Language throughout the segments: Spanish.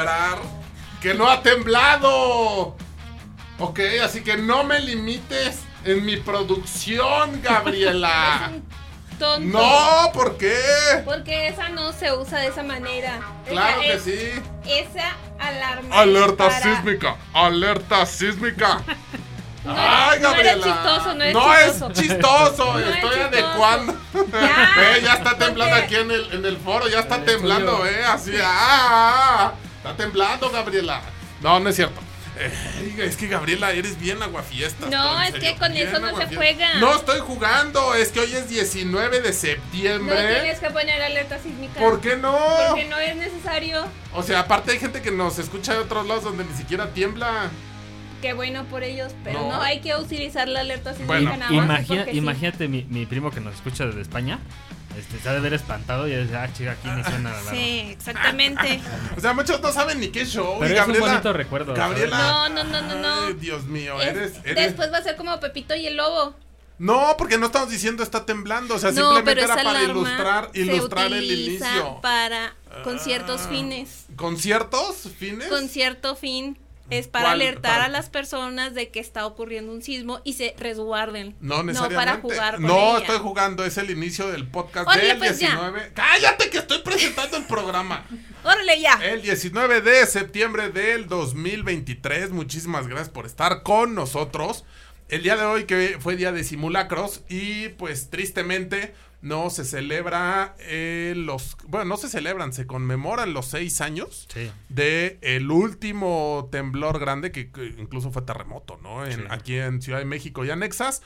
Celebrar que no ha temblado. Ok, así que no me limites en mi producción, Gabriela. Tonto. No, ¿por qué? Porque esa no se usa de esa manera. Claro Esa que es- sí. Esa alarma. Alerta es para- sísmica, alerta sísmica. No, Ay, no Gabriela. eres chistoso, no es No chistoso. es chistoso, No es estoy chistoso. adecuando. Ya, está temblando porque- aquí en el, en el foro, ya está temblando, estudio. eh, así. ah, ah, ah. Está temblando, Gabriela. No, no es cierto. Eh, es que Gabriela, eres bien aguafiesta. No, es que con eso no se juega. No estoy jugando, es que hoy es 19 de No septiembre. tienes que poner alerta sísmica. ¿Por qué no? Porque no es necesario. O sea, aparte hay gente que nos escucha de otros lados donde ni siquiera tiembla. Qué bueno por ellos, pero No. no, hay que utilizar la alerta sísmica Bueno, nada más. Imagina- sí. imagínate mi, mi primo que nos escucha desde España. Este, se ha de ver espantado y dice, ah, chica, aquí ni suena la. Sí, exactamente. O sea, muchos no saben ni qué show. Pero y es un Gabriela, bonito recuerdo, Gabriela. No, no, no, no, no. Ay, Dios mío, Es- eres, eres. Después va a ser como Pepito y el Lobo. No, porque no estamos diciendo está temblando. O sea, no, simplemente pero era para ilustrar, ilustrar se el inicio. Ah. para conciertos fines. ¿Conciertos? ¿Fines? Con cierto fin es para alertar Para- a las personas de que está ocurriendo un sismo y se resguarden. No necesariamente. para jugar con No, ella. estoy jugando. Es el inicio del podcast Órale, del pues, ya. 19. ¡Cállate que estoy presentando el programa! ¡Órale ya! El 19 de septiembre del 2023. Muchísimas gracias por estar con nosotros. El día de hoy que fue día de simulacros y pues tristemente no se celebra eh, los... Bueno, no se celebran, se conmemoran los seis años Sí. de el último temblor grande que, que incluso fue terremoto, ¿no? En, Sí. Aquí en Ciudad de México y anexas.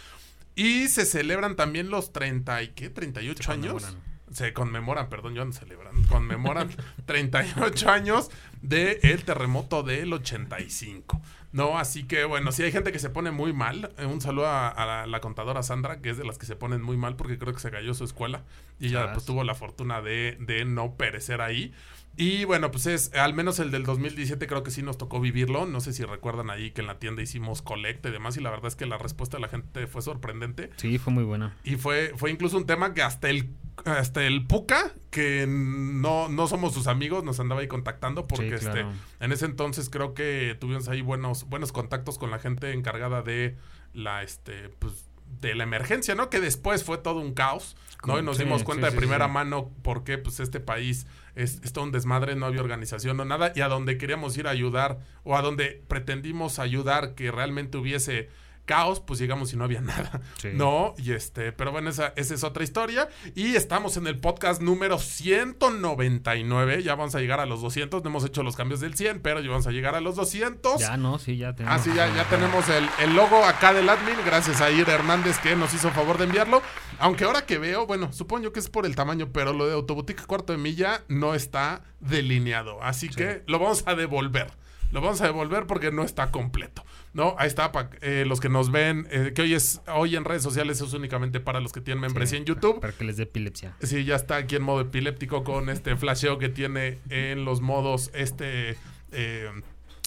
Y se celebran también los 30 y qué, 38 Se años. Se conmemoran, perdón, yo no celebran, conmemoran 38 años del el terremoto del 85. No, así que bueno, si hay gente que se pone muy mal. eh, un saludo a, a la, la contadora Sandra, que es de las que se ponen muy mal porque creo que se cayó su escuela y ella Chas. pues tuvo la fortuna de, de no perecer ahí. Y bueno, pues es, al menos el del 2017 creo que sí nos tocó vivirlo. No sé si recuerdan ahí que en la tienda hicimos colecta y demás. Y la verdad es que la respuesta de la gente fue sorprendente. Sí, fue muy buena. Y fue, fue incluso un tema que hasta el, hasta el Puca, que no, no somos sus amigos, nos andaba ahí contactando porque Sí, claro. este, en ese entonces creo que tuvimos ahí buenos, buenos contactos con la gente encargada de la, este, pues, de la emergencia, ¿no? Que después fue todo un caos, ¿no? Y nos Sí, dimos cuenta sí, de primera mano por qué, pues, este país es, un desmadre, no había organización o nada, y a donde queríamos ir a ayudar, o a donde pretendimos ayudar que realmente hubiese caos, pues llegamos y no había nada. Sí. No, y este, pero bueno, esa, esa es otra historia. Y estamos en el podcast número 199. Ya vamos a llegar a los 200. No hemos hecho los cambios del 100, pero ya vamos a llegar a los 200. Ya no, sí, ya tenemos. Ah, sí, ya, ya tenemos el, el logo acá del admin, gracias a Ir Hernández que nos hizo favor de enviarlo. Aunque ahora que veo, bueno, supongo que es por el tamaño, pero lo de Autoboutique cuarto de milla no está delineado. Así que lo vamos a devolver. Lo vamos a devolver porque no está completo. No, ahí está, pa- eh, los que nos ven, eh, que hoy es hoy en redes sociales es únicamente para los que tienen membresía en YouTube. Para que les dé epilepsia. Sí, ya está aquí en modo epiléptico con este flasheo que tiene en los modos este eh,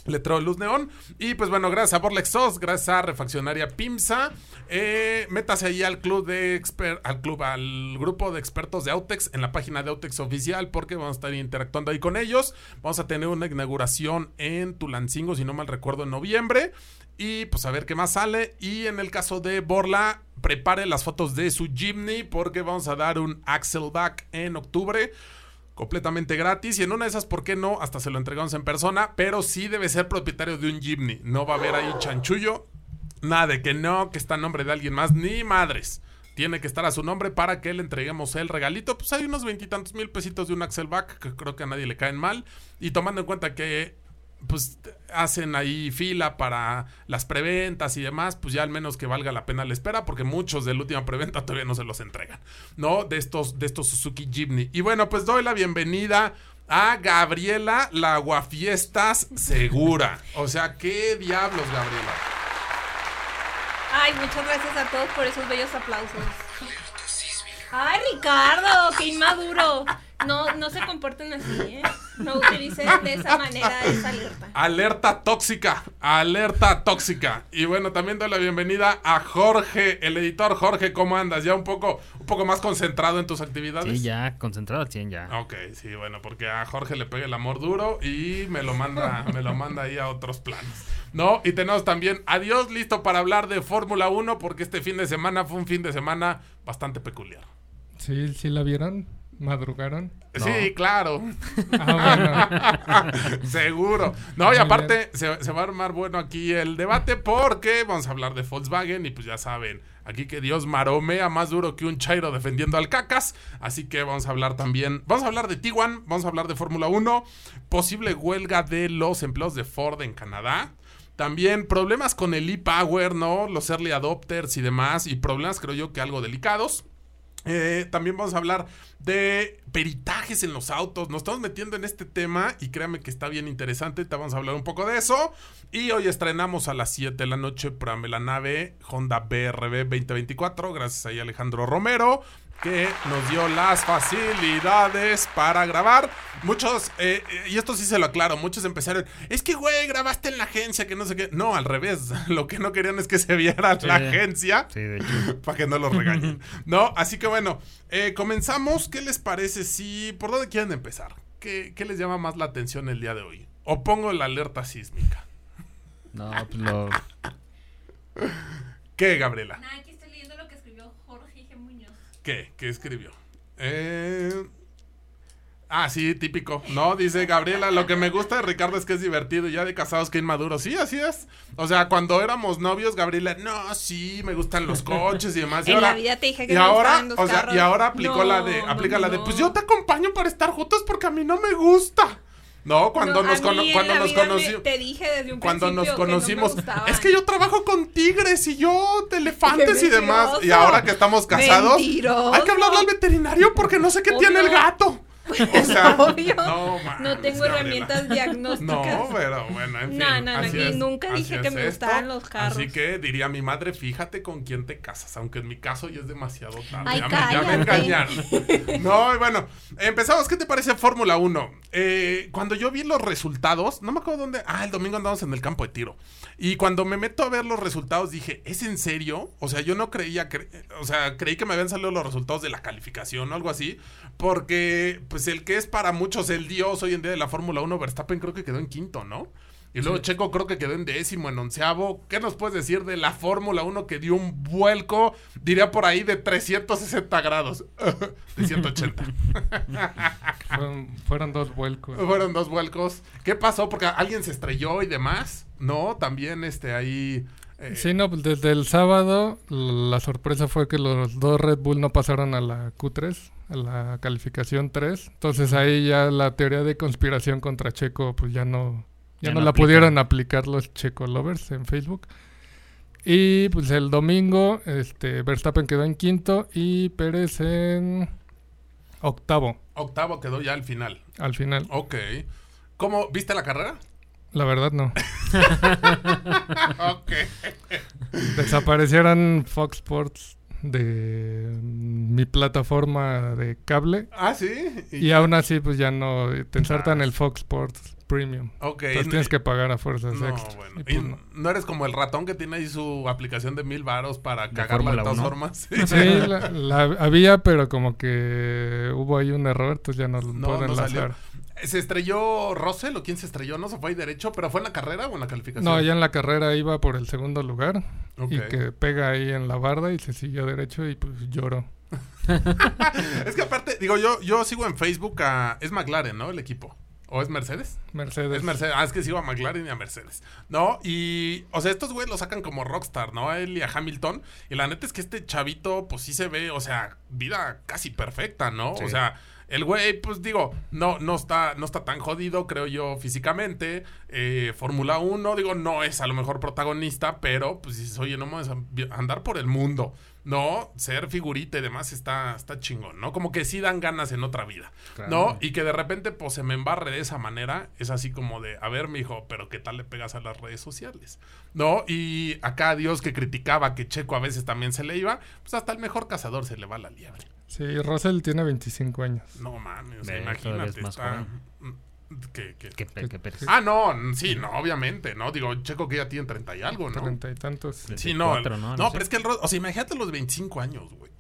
letrero luz neón. Y pues bueno, gracias a Borlex Sos, gracias a Refaccionaria Pimsa. Eh, métase ahí al club de al club, al grupo de expertos de Autex en la página de Autex oficial, porque vamos a estar interactuando ahí con ellos. Vamos a tener una inauguración en Tulancingo, si no mal recuerdo, en noviembre. Y pues a ver qué más sale. Y en el caso de Borla, prepare las fotos de su Jimny porque vamos a dar un Axelback en octubre completamente gratis. Y en una de esas, ¿por qué no? Hasta se lo entregamos en persona, pero sí debe ser propietario de un Jimny. No va a haber ahí chanchullo. Nada de que no, que está a nombre de alguien más, ni madres. Tiene que estar a su nombre para que le entreguemos el regalito. Pues hay unos veintitantos mil pesitos de un Axelback que creo que a nadie le caen mal. Y tomando en cuenta que pues hacen ahí fila para las preventas y demás, pues ya al menos que valga la pena la espera, porque muchos de la última preventa todavía no se los entregan, ¿no? De estos, de estos Suzuki Jimny. Y bueno, pues doy la bienvenida a Gabriela la Aguafiestas Segura. O sea, ¿qué diablos, Gabriela? Ay, muchas gracias a todos por esos bellos aplausos. Ay, Ricardo, qué inmaduro. No, no se comporten así, ¿eh? No utilicen de esa manera esa alerta. Alerta tóxica, alerta tóxica. Y bueno, también doy la bienvenida a Jorge, el editor Jorge, ¿cómo andas? Ya un poco, un poco más concentrado en tus actividades. Sí, ya, concentrado al 100 ya. Ok, sí, bueno, porque a Jorge le pega el amor duro y me lo manda, me lo manda ahí a otros planos. No, y tenemos también adiós, listo para hablar de Fórmula 1, porque este fin de semana fue un fin de semana bastante peculiar. Sí, sí la vieron, madrugaron. Sí, claro. Ah, Seguro. No, y aparte se, se va a armar bueno aquí el debate porque vamos a hablar de Volkswagen y pues ya saben, aquí que Dios maromea más duro que un chairo defendiendo al cacas. Así que vamos a hablar también, vamos a hablar de Tiguan, vamos a hablar de Fórmula 1, posible huelga de los empleados de Ford en Canadá. También problemas con el e-Power, ¿no? Los early adopters y demás. Y problemas creo yo que algo delicados. Eh, también vamos a hablar de peritajes en los autos. Nos estamos metiendo en este tema y créanme que está bien interesante. Te vamos a hablar un poco de eso. Y hoy estrenamos a las 7 de la noche para la nave Honda BRB 2024. Gracias a Alejandro Romero que nos dio las facilidades para grabar. Muchos, eh, eh, y esto sí se lo aclaro, muchos empezaron, es que güey, grabaste en la agencia, que no sé qué. No, al revés, lo que no querían es que se viera Sí. la agencia. Sí, de hecho. Para que no los regañen. no, así que bueno, eh, comenzamos. ¿Qué les parece si... ¿Por dónde quieren empezar? ¿Qué, qué les llama más la atención el día de hoy? ¿O pongo la alerta sísmica? No, pues lo. ¿Qué, Gabriela? Nada, aquí estoy leyendo lo que escribió Jorge G. Muñoz. ¿Qué? ¿Qué escribió? Eh... Ah, sí, típico. No, dice Gabriela, lo que me gusta de Ricardo es que es divertido y ya de casados que inmaduro. Sí, así es. O sea, cuando éramos novios, Gabriela, no, sí, me gustan los coches y demás. Y En ahora, la vida te dije que y me ahora, gustaban los o sea, carros. y ahora aplicó la de, aplica no, la de, pues yo te acompaño para estar juntos porque a mí no me gusta. No, cuando No, nos, cono- cuando nos conocimos. Te dije desde un Cuando nos que no conocimos, es que yo trabajo con tigres y yo de elefantes y demás. Y ahora que estamos casados, Mentiroso. hay que hablarle al veterinario porque no sé qué Obvio. tiene el gato. O sea, Obvio. no, No, tengo Gabriela. herramientas diagnósticas. No, pero bueno, en fin. No, no, no, así y es, nunca dije que es me esto. gustaban los carros. Así que diría mi madre, fíjate con quién te casas, aunque en mi caso ya es demasiado tarde. Ay, ya, me, ya me cállate. engañaron. No, y bueno, empezamos. ¿Qué te parece Fórmula 1? Eh, cuando yo vi los resultados, no me acuerdo dónde. Ah, el domingo andamos en el campo de tiro. Y cuando me meto a ver los resultados, dije, ¿es en serio? O sea, yo no creía, cre- o sea, creí que me habían salido los resultados de la calificación o algo así. Porque, pues, el que es para muchos el dios hoy en día de la Fórmula 1, Verstappen creo que quedó en quinto, ¿no? Y luego Checo creo que quedó en décimo, en onceavo. ¿Qué nos puedes decir de la Fórmula 1 que dio un vuelco, diría por ahí, de 360 grados? de 180. fueron, fueron dos vuelcos. Fueron dos vuelcos. ¿Qué pasó? Porque alguien se estrelló y demás. No, también este ahí. Eh, Sí, no, pues desde el sábado la sorpresa fue que los dos Red Bull no pasaron a la Q3, a la calificación 3. Entonces ahí ya la teoría de conspiración contra Checo pues ya no ya, Ya no, no la aplica. pudieron aplicar los Checo lovers en Facebook. Y pues el domingo este Verstappen quedó en quinto y Pérez en octavo Octavo quedó ya al final. al final. Ok. ¿Cómo? ¿Viste la carrera? La verdad no. ok. Desaparecieron Fox Sports de mi plataforma de cable. Ah, sí. Y aún así, pues ya no te insertan Ah. el Fox Sports Premium. Ok. Entonces tienes que pagar a fuerzas No, extra. bueno. Y, Y pues, no. no eres como el ratón que tiene ahí su aplicación de mil varos para cagarla de todas 1. formas. Sí, la, la había, pero como que hubo ahí un error, entonces ya no lo No, salió. enlazar. ¿Se estrelló Russell o quién se estrelló? No se fue ahí derecho, pero fue en la carrera o en la calificación. No, ya en la carrera iba por el segundo lugar y que pega ahí en la barda y se siguió derecho y pues lloró. es que aparte, digo, yo, yo sigo en Facebook a. Es McLaren, ¿no? El equipo. ¿O es Mercedes? Mercedes. Es Mercedes. Ah, es que sigo a McLaren y a Mercedes. ¿No? Y. O sea, estos güeyes lo sacan como rockstar, ¿no? A él y a Hamilton. Y la neta es que este chavito, pues sí se ve, o sea, vida casi perfecta, ¿no? O sea. El güey, pues digo, no, no, está, no está tan jodido, creo yo, físicamente. Eh, Fórmula 1, digo, no es a lo mejor protagonista, pero pues dices, oye, no a andar por el mundo. No, ser figurita y demás está, está chingón, ¿no? Como que sí dan ganas en otra vida, ¿no? Y que de repente, pues se me embarre de esa manera, es así como de, a ver, mijo, pero ¿qué tal le pegas a las redes sociales? ¿No? Y acá Dios que criticaba que Checo a veces también se le iba, pues hasta el mejor cazador se le va la liebre. Sí, Russell tiene 25 años. No mames, o sea, Ve, imagínate. más está- pe- que Pérez. Ah, no, sí, no, obviamente, ¿no? Digo, Checo que ya tiene 30 y algo, ¿no? Treinta y tantos. Sí, no, 34, no, ¿no? No sé. pero es que el o sea, imagínate los 25 años, güey.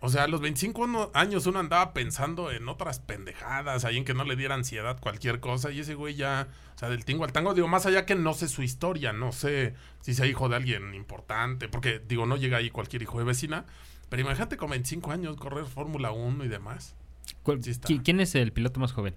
O sea, a los 25 uno- años uno andaba pensando en otras pendejadas, ahí en que no le diera ansiedad cualquier cosa, y ese güey ya, o sea, del tingo al tango, digo, más allá que no sé su historia, no sé si sea hijo de alguien importante, porque, digo, no llega ahí cualquier hijo de vecina, pero imagínate con 25 años correr Fórmula 1 y demás. ¿Cuál- sí está. qui- ¿Quién es el piloto más joven?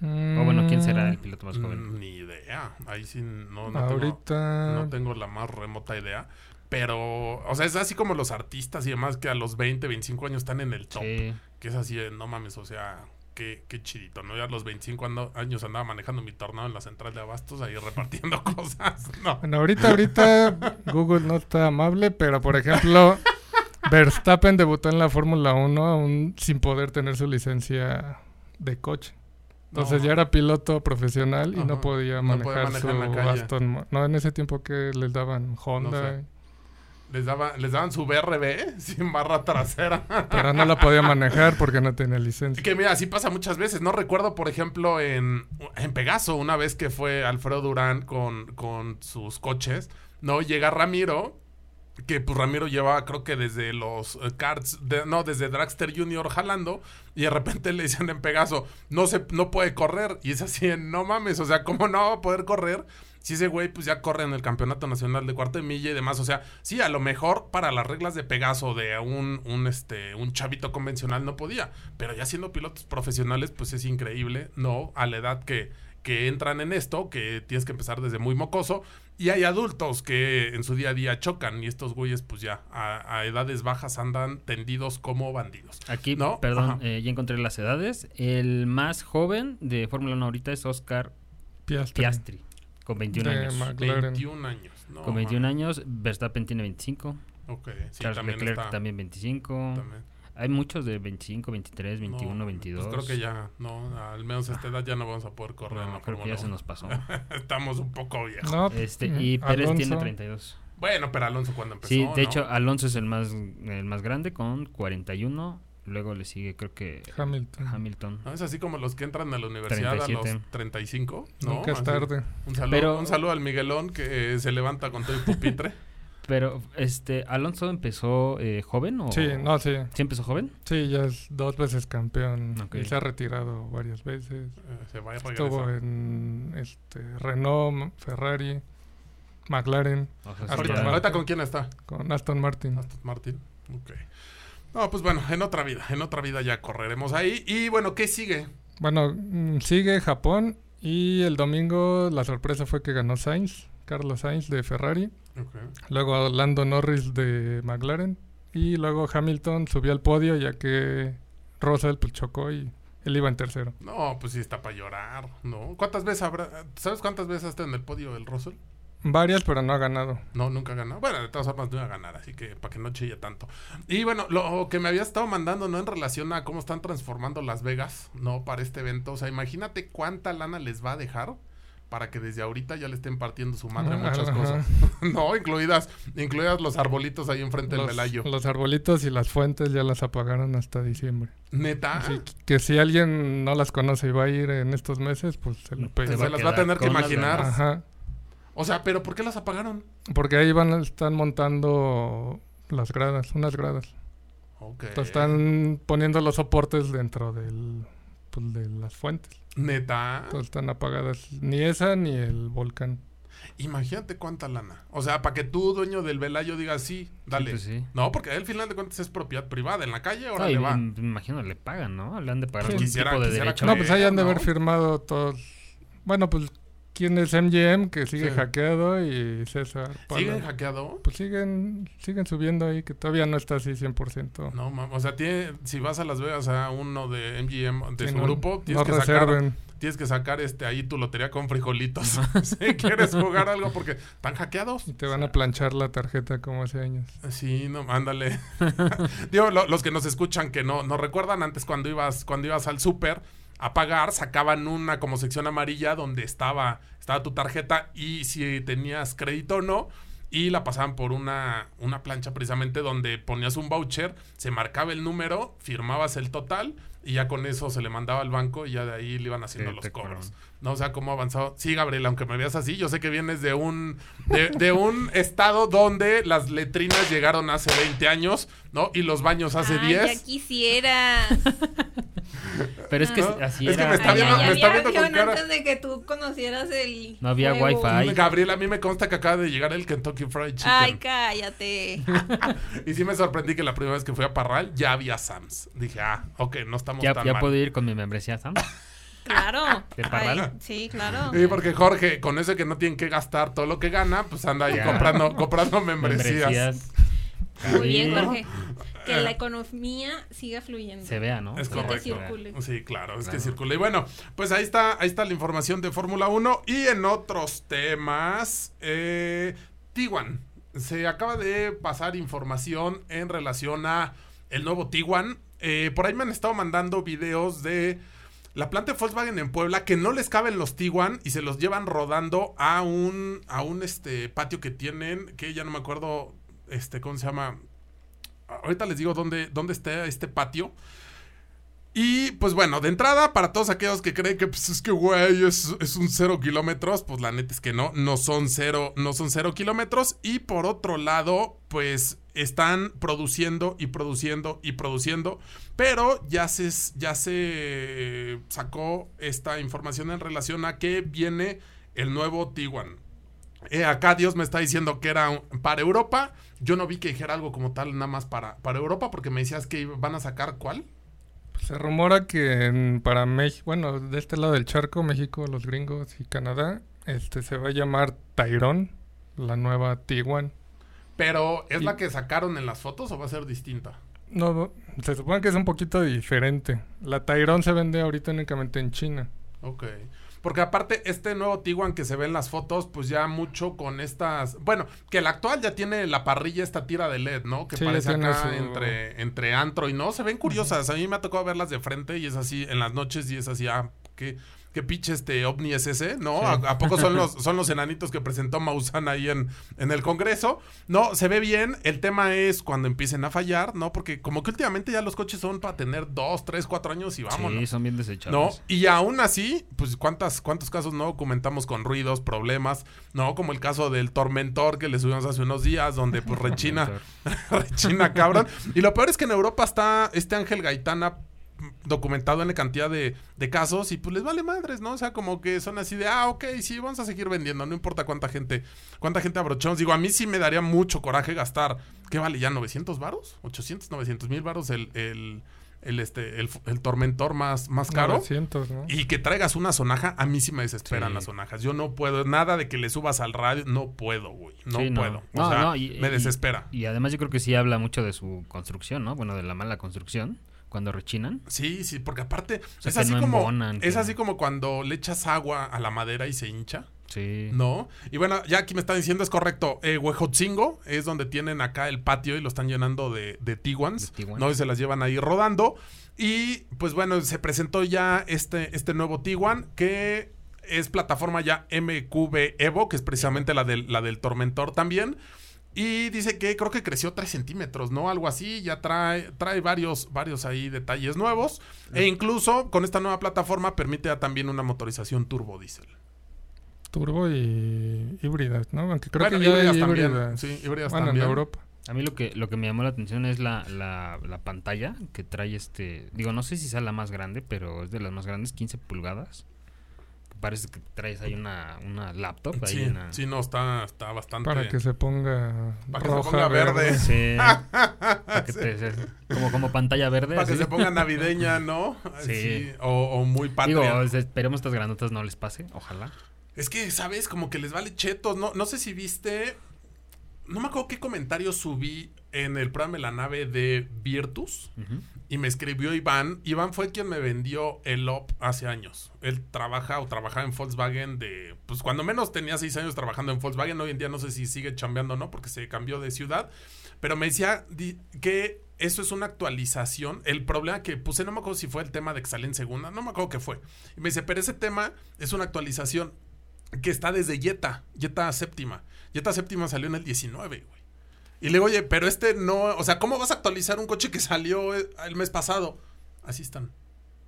Mm, O bueno, ¿quién será el piloto más joven? Mm, Ni idea, ahí sí no, no tengo... Ahorita. No tengo la más remota idea. Pero, o sea, es así como los artistas y demás que a los 20, 25 años están en el top. Sí. Que es así, de, no mames, o sea, qué, qué chidito, ¿no? Ya a los 25 ando- años andaba manejando mi tornado en la central de abastos, ahí repartiendo cosas. No. Bueno, ahorita, ahorita Google no está amable, pero por ejemplo, Verstappen debutó en la Fórmula 1 aún sin poder tener su licencia de coche. Entonces No. ya era piloto profesional y Ajá. no podía No podía manejar manejar su. Aston No, en ese tiempo que les daban Honda, sé. Les, daba, les daban su BRB sin barra trasera. pero no la podía manejar porque no tenía licencia. Que mira, así pasa muchas veces. No recuerdo, por ejemplo, en, en Pegaso, una vez que fue Alfredo Durán con, con sus coches, ¿no? Llega Ramiro, que pues Ramiro llevaba creo que desde los eh, de- no, desde Dragster Junior jalando, y de repente le dicen en Pegaso, no se, no puede correr. Y es así, no mames, o sea, ¿cómo no va a poder correr? Si ese güey pues ya corre en el campeonato nacional de cuarto de milla y demás, o sea, sí, a lo mejor para las reglas de Pegaso de un, un, este, un chavito convencional no podía, pero ya siendo pilotos profesionales pues es increíble, ¿no? A la edad que, que entran en esto, que tienes que empezar desde muy mocoso, y hay adultos que en su día a día chocan y estos güeyes pues ya a, a edades bajas andan tendidos como bandidos. Aquí, ¿No? perdón, eh, ya encontré las edades. El más joven de Fórmula 1 ahorita es Oscar Piastri. Piastri, con 21 De años. McLaren. 21 años. No, Con 21 mames. años, Verstappen tiene 25. Ok, sí, Charles también Leclerc está- también 25. también. Hay muchos de 25, 23, 21, No, 22. Pues creo que ya, no, al menos a esta edad ya no vamos a poder correr en No, la creo que ya se 1. nos pasó. Estamos un poco viejos. No, Este, mm, y Pérez tiene Alonso. 32. Bueno, pero Alonso cuando empezó. Sí, de ¿no? hecho, Alonso es el más, el más grande con 41. Luego le sigue, creo que Hamilton. Hamilton. ¿No? Es así como los que entran a la universidad a 37. los 35. ¿no? Nunca es Así. tarde. Un saludo, Pero- un saludo al Miguelón que eh, se levanta con todo el pupitre. Pero, este, ¿Alonso empezó eh, joven o...? Sí, no, sí. ¿Sí empezó joven? Sí, ya es dos veces campeón y se ha retirado varias veces. Eh, se va Estuvo en este, Renault, Ferrari, McLaren, O sea, ahorita con quién está? con Aston Martin. Aston Martin. Ok. No, pues bueno, en otra vida, en otra vida ya correremos ahí. Y bueno, ¿qué sigue? Bueno, mm, sigue Japón y el domingo la sorpresa fue que ganó Sainz, Carlos Sainz de Ferrari, Luego Lando Norris de McLaren y luego Hamilton subió al podio ya que Russell pues, chocó y él iba en tercero. No, pues sí está para llorar, ¿no? ¿Cuántas veces habrá? ¿Sabes cuántas veces está en el podio el Russell? Varias, pero no ha ganado. No, nunca ha ganado. Bueno, de todas formas no iba a ganar, así que para que no chille tanto. Y bueno, lo que me había estado mandando, ¿no? En relación a cómo están transformando Las Vegas, ¿no? Para este evento. O sea, imagínate cuánta lana les va a dejar para que desde ahorita ya le estén partiendo su madre muchas Ajá. cosas. no, incluidas, incluidas los arbolitos ahí enfrente del Los, Velayo. los arbolitos y las fuentes ya las apagaron hasta diciembre. Neta. Así que si alguien no las conoce y va a ir en estos meses, pues se lo Se, las va a tener que las imaginar. Ajá. O sea, pero ¿por qué las apagaron? Porque ahí van, están montando las gradas, unas gradas. Ok. Entonces están poniendo los soportes dentro del, pues, de las fuentes. Neta. Entonces están apagadas ni esa ni el volcán. Imagínate cuánta lana. O sea, para que tú, dueño del Velayo, digas sí, dale. pues sí. No, porque al final de cuentas es propiedad privada. En la calle, ahora y le va. me imagino le pagan, ¿no? Le han de pagar Sí. un Quisiera- tipo de derecho. No, pues ahí han de haber firmado todos. Bueno, pues, ¿quién es MGM? Que sigue Sí. hackeado y César. Palo. ¿Siguen hackeado? Pues siguen, siguen subiendo ahí, que todavía no está así 100%. No, mam- o sea, tiene, si vas a Las Vegas a uno de MGM, de Sí, su no- grupo, tienes no que sacar tienes que sacar este ahí tu lotería con frijolitos. si quieres jugar algo porque están hackeados. Y te van a planchar la tarjeta como hace años. Sí, no, ándale. Digo, lo- los que nos escuchan que no, no recuerdan antes cuando ibas, cuando ibas al súper a pagar, sacaban una como sección amarilla donde estaba, estaba tu tarjeta y si tenías crédito o no. Y la pasaban por una, una plancha precisamente donde ponías un voucher, se marcaba el número, firmabas el total y ya con eso se le mandaba al banco y ya de ahí le iban haciendo Sí, los cobros. No, o sea, cómo ha avanzado. Sí, Gabriel, aunque me veas así, yo sé que vienes de un de, de un estado donde las letrinas llegaron hace 20 años, ¿no? Y los baños hace Ay, 10. ya quisiera. Pero es que No, así es que era. me está Ay, viendo- ya, me está había viendo con cara. antes de que tú conocieras el No había juego. wifi. Gabriel, a mí me consta que acaba de llegar el Kentucky Fried Chicken. Ay, cállate. y sí me sorprendí que la primera vez que fui a Parral ya había Sam's. Dije, ah, ok, no estamos Ya, tan ya mal. puedo ir con mi membresía, Sam. Claro. ¿De? Ay, sí, claro. Sí, porque Jorge, con eso que no tienen que gastar todo lo que gana, pues anda ahí comprando, comprando membresías. Muy bien, Jorge. Que la economía siga fluyendo. Se vea, ¿no? Es Y que correcto. circule. Sí, claro, es que Claro. circula. Y bueno, pues ahí está, ahí está la información de Fórmula 1. Y en otros temas, eh, Tiguan. Se acaba de pasar información en relación a el nuevo Tiguan. Eh, por ahí me han estado mandando videos de la planta de Volkswagen en Puebla que no les caben los Tiguan y se los llevan rodando a un, a un este, patio que tienen, que ya no me acuerdo, este, ¿cómo se llama? Ahorita les digo dónde, dónde está este patio. Y pues bueno, de entrada, para todos aquellos que creen que pues, es que, güey, es, es un cero kilómetros, pues la neta es que no, no son cero, no son cero kilómetros. Y por otro lado, pues están produciendo y produciendo y produciendo. Pero ya se, ya se sacó esta información en relación a que viene el nuevo Tiguan. Eh, acá Dios me está diciendo que era para Europa. Yo no vi que dijera algo como tal, nada más para, para Europa, porque me decías que van a sacar cuál. Se rumora que para México, bueno, de este lado del charco, México, los gringos y Canadá, este se va a llamar Tyrone, la nueva Tiguan. Pero, ¿es Y- la que sacaron en las fotos o va a ser distinta? No, se supone que es un poquito diferente. La Tyrone se vende ahorita únicamente en China. Ok. Porque aparte, este nuevo Tiguan que se ve en las fotos, pues ya mucho con estas. Bueno, que el actual ya tiene la parrilla, esta tira de LED, ¿no? Que Sí, parece acá su- entre, entre antro y no. Se ven curiosas. A mí me ha tocado verlas de frente y es así en las noches y es así, ah, qué, qué pinche este ovni es ese, ¿no? ¿A, a poco son los, son los enanitos que presentó Maussan ahí en, en el Congreso? No, se ve bien. El tema es cuando empiecen a fallar, ¿no? Porque como que últimamente ya los coches son para tener dos, tres, cuatro años y vámonos. Sí, son bien ¿No? desechables. Y aún así, pues ¿cuántas, cuántos casos no documentamos con ruidos, problemas, ¿no? Como el caso del Tormentor que le subimos hace unos días, donde pues rechina, rechina cabrón. Y lo peor es que en Europa está este Ángel Gaitana documentado en la cantidad de, de casos y pues les vale madres, ¿no? O sea, como que son así de, ah, ok, sí, vamos a seguir vendiendo, no importa cuánta gente, cuánta gente abrochamos. Digo, a mí sí me daría mucho coraje gastar, ¿qué vale ya? ¿900 varos? ¿800, 900 mil varos el, el, el, este, el, el Tormentor más, más caro? 900, ¿no? Y que traigas una sonaja, a mí sí me desesperan Sí. las sonajas. Yo no puedo, nada de que le subas al radio, no puedo, güey. No Sí, puedo. O No, sea, no, y- me y- desespera. Y además yo creo que sí habla mucho de su construcción, ¿no? Bueno, de la mala construcción, cuando rechinan. Sí, sí, porque aparte sea, es así no como embonan, es que- así como cuando le echas agua a la madera y se hincha, Sí. ¿no? Y bueno, ya aquí me están diciendo es correcto. Eh, Huejotzingo es donde tienen acá el patio y lo están llenando de, De Tiguans. ¿no? Y se las llevan ahí rodando. Y pues bueno, se presentó ya este, este nuevo Tiguan que es plataforma ya MQB Evo, que es precisamente la del, la del Tormentor también. Y dice que creo que creció 3 centímetros, ¿no? Algo así. Ya trae, trae varios, varios ahí detalles nuevos. E incluso con esta nueva plataforma permite ya también una motorización turbo diésel. Turbo y híbridas, ¿no? Aunque creo Bueno, que ya hay híbridas también, híbridas. sí, híbridas bueno, también. en Europa. A mí lo que, lo que me llamó la atención es la, la, la pantalla que trae este... Digo, no sé si sea la más grande, pero es de las más grandes, 15 pulgadas. Parece que traes ahí una, una laptop. Ahí Sí, una... sí, no, está, está bastante. Para que se ponga Para que se roja, ponga verde. Sí. Para que te- como, como pantalla verde. Para que se ponga navideña, ¿no? Sí. O, o muy Digo, patria. esperemos estas granotas no les pase. Ojalá. Es que, ¿sabes? Como que les vale chetos. No, no sé si viste. No me acuerdo qué comentario subí en el programa de la nave de Virtus. Y me escribió Iván. Iván fue quien me vendió el OP hace años. Él trabaja o trabajaba en Volkswagen de. Pues cuando menos tenía seis años trabajando en Volkswagen. Hoy en día no sé si sigue chambeando o no, porque se cambió de ciudad. Pero me decía que eso es una actualización. El problema que puse, no me acuerdo si fue el tema de que salí en segunda, no me acuerdo qué fue. Y me dice, pero ese tema es una actualización que está desde Jetta, Jetta séptima. Jetta séptima salió en el 19, güey. Y le digo, oye, pero este no, o sea, ¿cómo vas a actualizar un coche que salió eh, el mes pasado? Así están.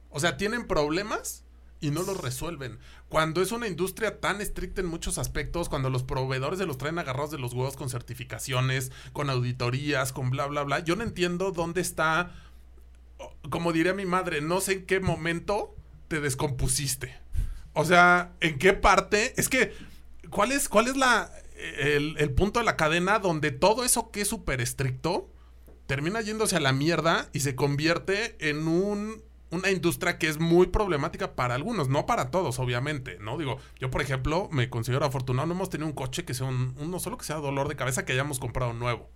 O sea, tienen problemas y no los resuelven. Cuando es una industria tan estricta en muchos aspectos, cuando los proveedores se los traen agarrados de los huevos con certificaciones, con auditorías, con bla, bla, bla, yo no entiendo dónde está, como diría mi madre, no sé en qué momento te descompusiste. O sea, ¿en qué parte? Es que, ¿cuál es, cuál es la, el, el punto de la cadena donde todo eso que es súper estricto termina yéndose a la mierda y se convierte en un, una industria que es muy problemática para algunos, no para todos, obviamente, ¿no? Digo, yo, por ejemplo, me considero afortunado, no hemos tenido un coche que sea un, uno solo que sea dolor de cabeza que hayamos comprado nuevo.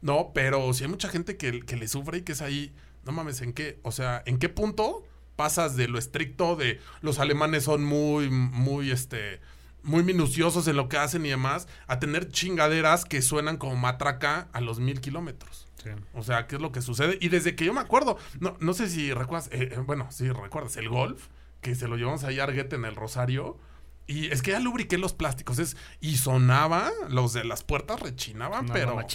No, pero si hay mucha gente que, que le sufre y que es ahí, no mames, ¿en qué? O sea, ¿en qué punto pasas de lo estricto de los alemanes son muy, muy, este, muy minuciosos en lo que hacen y demás, a tener chingaderas que suenan como matraca a los mil kilómetros? Sí. O sea, ¿qué es lo que sucede? Y desde que yo me acuerdo, no, no sé si recuerdas, eh, eh, bueno, sí recuerdas, el golf, que se lo llevamos ahí a Arguete en el Rosario. Y es que ya lubriqué los plásticos, es, y sonaba, los de las puertas rechinaban, No, pero... no.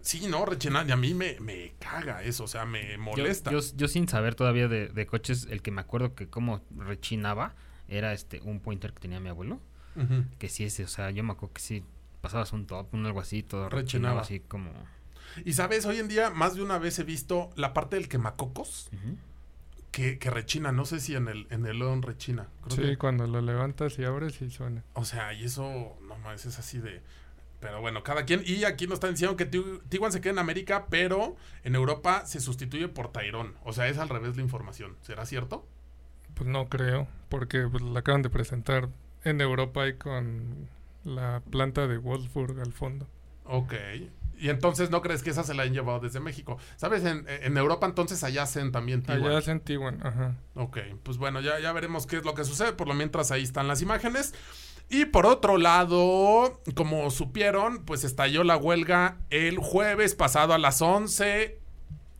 Sí, no, rechinaban, y a mí me, me caga eso, o sea, me Yo, molesta. yo, yo sin saber todavía de, de coches, el que me acuerdo que como rechinaba era este un pointer que tenía mi abuelo. Que sí, ese, o sea, yo me acuerdo que sí pasabas un top, un algo así, todo Rechinaba. rechinaba así como... Y sabes, hoy en día más de una vez he visto la parte del quemacocos que, que rechina, no sé si en el, en el León rechina. Creo Sí, que- cuando lo levantas y abres y suena. O sea, y eso, no más, es así de. Pero bueno, cada quien. Y aquí nos están diciendo que Tiguan se queda en América, pero en Europa se sustituye por Tairón. O sea, es al revés la información. ¿Será cierto? Pues no creo, porque pues, la acaban de presentar en Europa y con la planta de Wolfsburg al fondo. Ok. Y entonces no crees que esa se la han llevado desde México. ¿Sabes? En, en Europa entonces allá hacen también Tiguan. Allá hacen Tiguan, ajá. Ok, pues bueno, ya, ya veremos qué es lo que sucede. Por lo mientras ahí están las imágenes. Y por otro lado, como supieron, pues estalló la huelga el jueves pasado a las 11.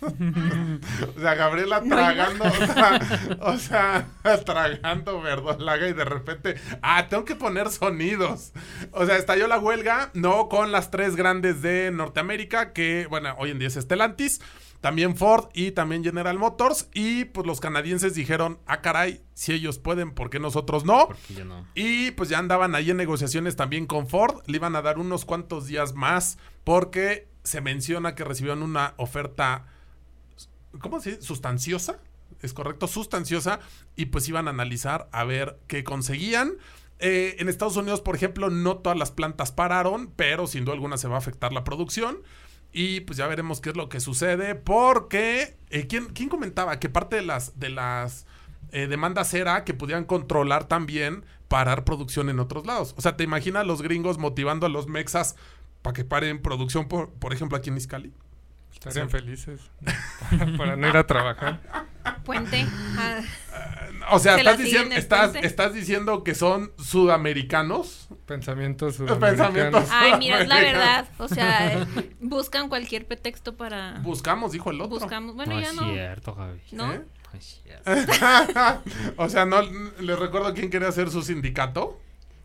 o sea, Gabriela tragando, o sea, o sea, tragando verdolaga y de repente, ah, tengo que poner sonidos. O sea, estalló la huelga, no con las tres grandes de Norteamérica, que, bueno, hoy en día es Stellantis, también Ford y también General Motors. Y pues los canadienses dijeron, ah, caray, si ellos pueden, ¿por qué nosotros no? Porque yo no. Y pues ya andaban ahí en negociaciones también con Ford. Le iban a dar unos cuantos días más porque se menciona que recibieron una oferta, ¿cómo se dice? Sustanciosa. Es correcto, sustanciosa. Y pues iban a analizar a ver qué conseguían. Eh, en Estados Unidos, por ejemplo, no todas las plantas pararon, pero sin duda alguna se va a afectar la producción. Y pues ya veremos qué es lo que sucede. Porque. eh, ¿quién, quién comentaba que parte de las, de las eh, demandas era que pudieran controlar también parar producción en otros lados? O sea, ¿te imaginas los gringos motivando a los mexas para que paren producción, por, por ejemplo, aquí en Iscali? Estarían Sí. felices para no ir a trabajar. Puente. Ah, O sea, Se estás diciendo, estás, estás diciendo que son sudamericanos. Pensamientos Pensamientos. sudamericanos. Ay, mira, es la verdad. O sea, buscan cualquier pretexto para. Buscamos, dijo el otro. Buscamos. Bueno, no ya es no. cierto, Javi. ¿No? ¿Eh? No es cierto. o sea, no les recuerdo quién quería hacer su sindicato.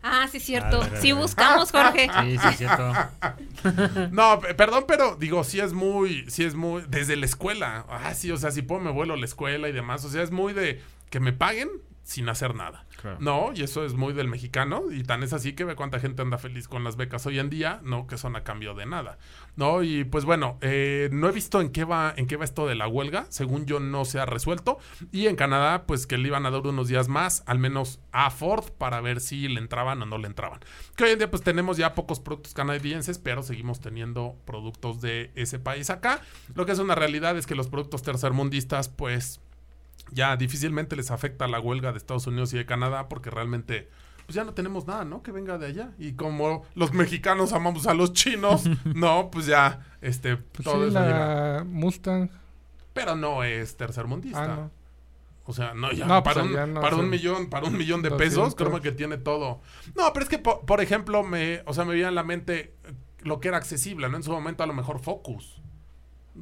Ah, sí, es cierto. A Sí, buscamos, Jorge. Sí, sí, es cierto. No, perdón, pero digo, sí es muy, sí es muy, desde la escuela. Ah, sí, o sea, si puedo me vuelo a la escuela y demás. O sea, es muy de que me paguen sin hacer nada. Claro. No, y eso es muy del mexicano. Y tan es así que ve cuánta gente anda feliz con las becas hoy en día, no que son a cambio de nada. No, y pues bueno, eh, no he visto en qué va, en qué va esto de la huelga. Según yo, no se ha resuelto. Y en Canadá, pues que le iban a dar unos días más, al menos a Ford, para ver si le entraban o no le entraban. Que hoy en día, pues tenemos ya pocos productos canadienses, pero seguimos teniendo productos de ese país acá. Lo que es una realidad es que los productos tercermundistas, pues ya difícilmente les afecta la huelga de Estados Unidos y de Canadá porque realmente pues ya no tenemos nada, ¿no? Que venga de allá. Y como los mexicanos amamos a los chinos, no, pues ya, este, Pues todo sí, eso llega. Mustang. Pero no es tercermundista. Ah, no. O sea, no, ya, No, para, pues un, allá no para un millón, para un millón de 200. pesos, creo que tiene todo. No, pero es que, po- por, ejemplo, me, o sea, me viene a la mente lo que era accesible, ¿no? En su momento, a lo mejor Focus,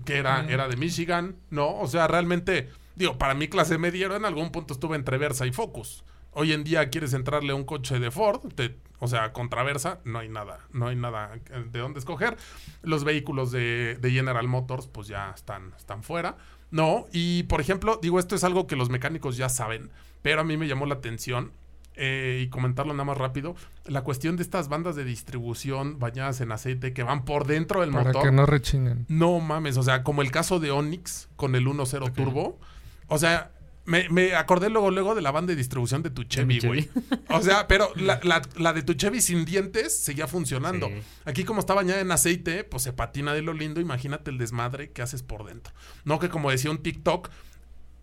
que era, Mm. era de Michigan, ¿no? O sea, realmente, digo, para mi clase media, en algún punto estuve entre Versa y Focus. Hoy en día quieres entrarle a un coche de Ford, te- o sea, contra Versa, no hay nada, no hay nada eh, de dónde escoger. Los vehículos de, de General Motors, pues ya están, están fuera. No, y por ejemplo, digo, esto es algo que los mecánicos ya saben, pero a mí me llamó la atención eh, y comentarlo nada más rápido, la cuestión de estas bandas de distribución bañadas en aceite que van por dentro del Para motor. que no rechinen. No mames, o sea, como el caso de Onix con el 1.0 Turbo. O sea, me, me acordé luego, luego de la banda de distribución de tu Chevy, güey. O sea, pero la, la- la de tu Chevy sin dientes seguía funcionando. Sí. Aquí como está bañada en aceite, pues se patina de lo lindo. Imagínate el desmadre que haces por dentro. No que como decía un TikTok,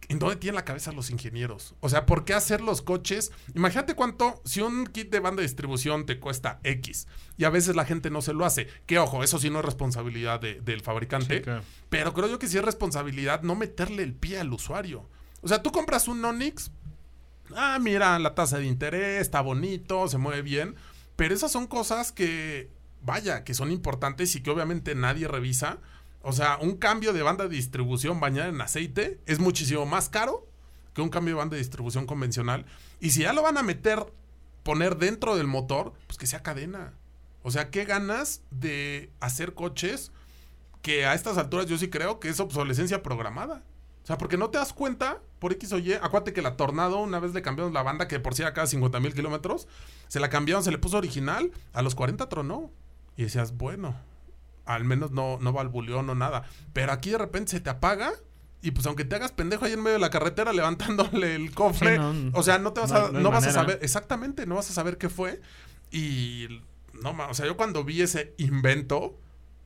¿en dónde tienen la cabeza los ingenieros? O sea, ¿por qué hacer los coches? Imagínate cuánto, si un kit de banda de distribución te cuesta X y a veces la gente no se lo hace. Que ojo, eso sí no es responsabilidad de- del fabricante. Sí, claro. Pero creo yo que sí es responsabilidad no meterle el pie al usuario. O sea, tú compras un Onix, ah, mira, la tasa de interés, está bonito, se mueve bien, pero esas son cosas que, vaya, que son importantes y que obviamente nadie revisa. O sea, un cambio de banda de distribución bañada en aceite es muchísimo más caro que un cambio de banda de distribución convencional. Y si ya lo van a meter, poner dentro del motor, pues que sea cadena. O sea, qué ganas de hacer coches que a estas alturas yo sí creo que es obsolescencia programada. O sea, porque no te das cuenta, por X o Y, acuérdate que la Tornado, una vez le cambiaron la banda, que por sí era cada 50 mil kilómetros, se la cambiaron, se le puso original, a los 40 tronó. Y decías, bueno, al menos no, no valvuleó, no nada. Pero aquí de repente se te apaga. Y pues aunque te hagas pendejo ahí en medio de la carretera levantándole el cofre, Sí, no, o sea, no te vas no- a, no hay no vas a saber, exactamente, no vas a saber qué fue. Y no, o sea, yo cuando vi ese invento,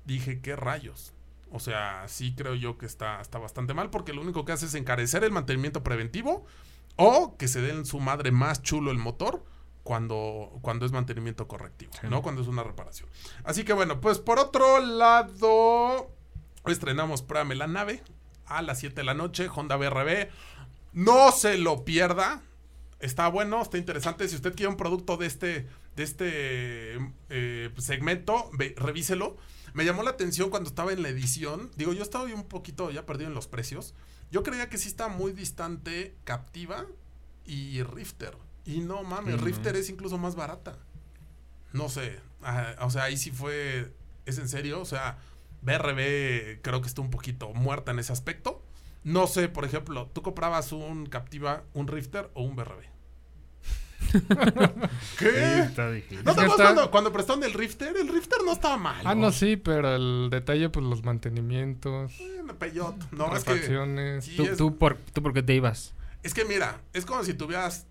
dije, ¿qué rayos? O sea, sí creo yo que está, está bastante mal porque lo único que hace es encarecer el mantenimiento preventivo o que se den su madre más chulo el motor cuando, cuando es mantenimiento correctivo, ¿no? Cuando es una reparación. Así que bueno, pues por otro lado, estrenamos Pruébame la nave a las 7 de la noche, Honda BRB. No se lo pierda. Está bueno, está interesante. Si usted quiere un producto de este, de este eh, segmento, ve- revíselo. Me llamó la atención cuando estaba en la edición. Digo, yo estaba un poquito ya perdido en los precios. Yo creía que sí está muy distante Captiva y Rifter. Y no mames. Rifter es incluso más barata. No sé. ah, o sea, ahí sí fue. ¿Es en serio? O sea, BRB creo que está un poquito muerta en ese aspecto. No sé, por ejemplo, ¿tú comprabas un Captiva, un Rifter o un BRB? ¿Qué? Sí, está difícil. ¿No te acuerdas Está- cuando, cuando prestaron el Rifter? El Rifter no estaba mal. Ah, no, sí, pero el detalle, pues los mantenimientos, Peyot. No, es que. sí, ¿Tú, es- tú por, ¿Tú por qué te ibas? Es que mira, es como si tuvieras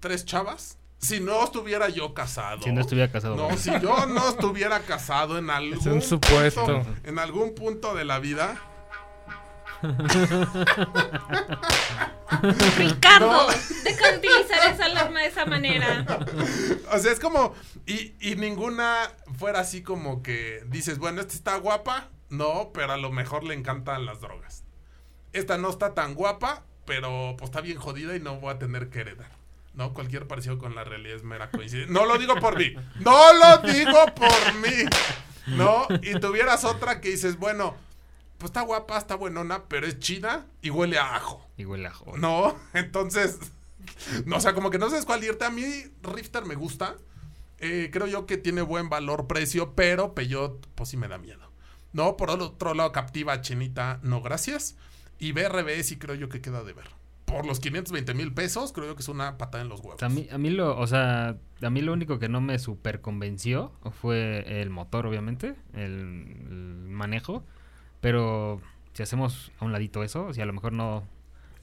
tres chavas, si no estuviera yo casado. Si no estuviera casado. No, si yo no estuviera casado en algún un supuesto. punto- en algún punto de la vida. Ricardo, No. deja de utilizar esa alarma de esa manera. O sea, es como. Y, y ninguna fuera así como que dices, bueno, esta está guapa. No, pero a lo mejor le encantan las drogas. Esta no está tan guapa, pero pues está bien jodida y no voy a tener que heredar. No, cualquier parecido con la realidad es mera coincidencia. No lo digo por mí. No lo digo por mí. No, y tuvieras otra que dices, bueno, pues está guapa, está buenona, pero es china y huele a ajo. Y huele a ajo. No, entonces, no, o sea, como que no sabes cuál irte. A mí Rifter me gusta. Eh, creo yo que tiene buen valor-precio, pero Peyot, pues sí me da miedo. No, por otro lado, Captiva, Chinita, no gracias. Y BRB sí creo yo que queda de ver. Por los 520 mil pesos, creo yo que es una patada en los huevos. A mí, a mí lo, o sea, a mí lo único que no me super convenció fue el motor, obviamente, el, el manejo. Pero si hacemos a un ladito eso, si a lo mejor no,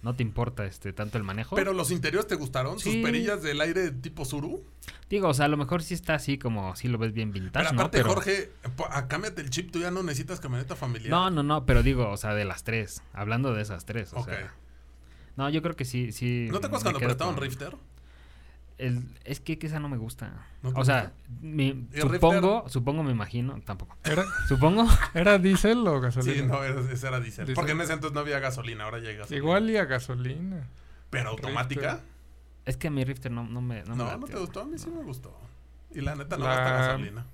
no te importa este tanto el manejo. Pero los interiores te gustaron, Sí. sus perillas del aire tipo Suru. Digo, o sea, a lo mejor sí está así como, sí lo ves bien vintage, Pero ¿no? aparte, Pero- Jorge, ah, cámbiate el chip, tú ya no necesitas camioneta familiar. No, no, no, pero digo, o sea, de las tres. Hablando de esas tres, o sea. No, yo creo que sí, sí. ¿No te acuerdas cuando con- Rifter? El, es que, que esa no me gusta. ¿No te o sea, mi- ¿Y supongo, supongo, me imagino, tampoco. ¿Era, Supongo. ¿Era diésel o gasolina? Sí, no, era- ese era diésel. Porque en ese entonces no había gasolina, ahora ya hay gasolina. Igual y a gasolina. ¿Pero automática? Es que a mi Rifter no, no me. No, me No, no te gustó, a mí sí me gustó. Y la neta no La- gasta gasolina.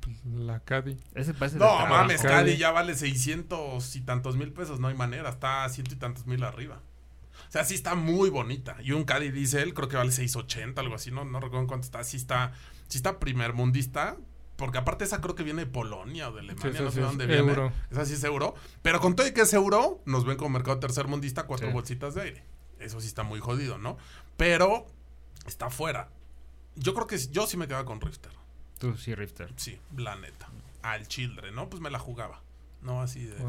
Pues, La Caddy. Ese parece de No, mames, Caddy. Caddy ya vale 600 y tantos mil pesos, no hay manera, está a ciento y tantos mil arriba. O sea, sí está muy bonita. Y un Caddy Diesel creo que vale 680, algo así, no, no recuerdo en cuánto está. Sí está, sí está primer mundista. Porque aparte esa creo que viene de Polonia o de Alemania, no sí sé es dónde viene. euro. Esa sí es euro. Pero con todo y que es euro, nos ven como mercado tercer mundista cuatro Sí. bolsitas de aire. Eso sí está muy jodido, ¿no? Pero está fuera. Yo creo que sí- yo sí me quedaba con Rifter. Tú sí, Rifter. Sí, la neta. Al Children, ¿no? Pues me la jugaba. No, así de... ¿Tú,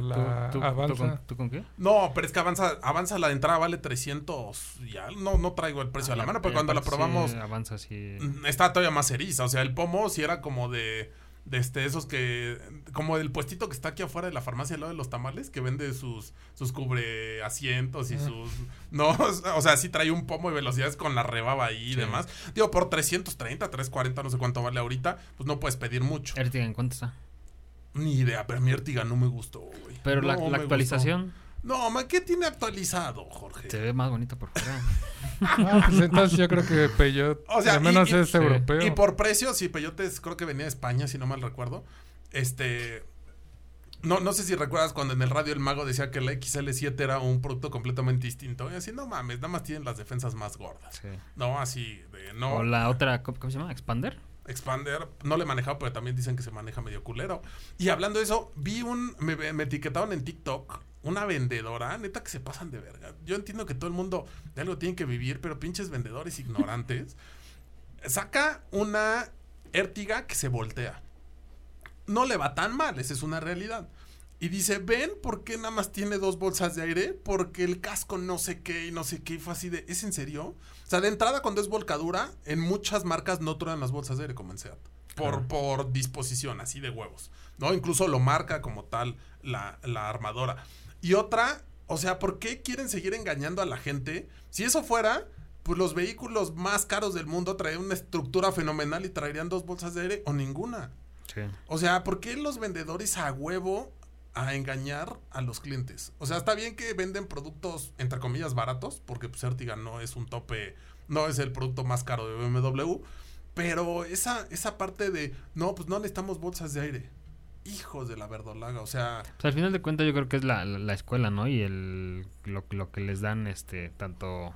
tú- Avanza. tú con, tú con qué? No, pero es que avanza, avanza la entrada, vale 300. Ya no, no traigo el precio a la mano, pero cuando la Ah, Sí, probamos avanza así. mm, está todavía más eriza. O sea, el pomo sí era como de, de este, esos que. Como el puestito que está aquí afuera de la farmacia al lado de los tamales, que vende sus, sus cubre asientos y sus. No, o sea, sí trae un pomo de velocidades con la rebaba ahí y demás. Digo, por 330, 340, no sé cuánto vale ahorita, pues no puedes pedir mucho. Ertiga, ¿en cuánto está? Ni idea, pero mi Ertiga no me gustó, güey. Pero la, No la me actualización gustó. No, ma, ¿qué tiene actualizado, Jorge? se ve más bonita por fuera. Ah, pues entonces yo creo que Peugeot O sea, al menos y- y- es sí. europeo. Y por precio, sí, Peyotes creo que venía de España, si no mal recuerdo. Este. No, no sé si recuerdas cuando en el radio el mago decía que la XL7 era un producto completamente distinto. Y así, no mames, nada más tienen las defensas más gordas. Sí. No, así de no. O la otra, ¿cómo, cómo se llama? ¿Expander? Expander, no le he pero también dicen que se maneja medio culero. Y hablando de eso, vi un. Me, me etiquetaron en TikTok una vendedora, neta que se pasan de verga. Yo entiendo que todo el mundo de algo tiene que vivir, pero pinches vendedores ignorantes. saca una Ertiga que se voltea. No le va tan mal, esa es una realidad. Y dice, ¿ven por qué nada más tiene dos bolsas de aire? Porque el casco no sé qué y no sé qué. Y fue así de, ¿es en serio? O sea, de entrada cuando es volcadura, en muchas marcas no truenan las bolsas de aire como en Seat. Por, por disposición, así de huevos. ¿No? Incluso lo marca como tal la, la armadora. Y otra, o sea, ¿por qué quieren seguir engañando a la gente? Si eso fuera, pues los vehículos más caros del mundo traerían una estructura fenomenal y traerían dos bolsas de aire o ninguna. Sí. O sea, ¿por qué los vendedores a huevo a engañar a los clientes? O sea, está bien que venden productos, entre comillas, baratos, porque pues Ertiga no es un tope, no es el producto más caro de BMW, pero esa, esa parte de, no, pues no necesitamos bolsas de aire. Hijos de la verdolaga, o sea, Pues al final de cuentas yo creo que es la, la, la escuela, ¿no? Y el lo, lo que les dan este tanto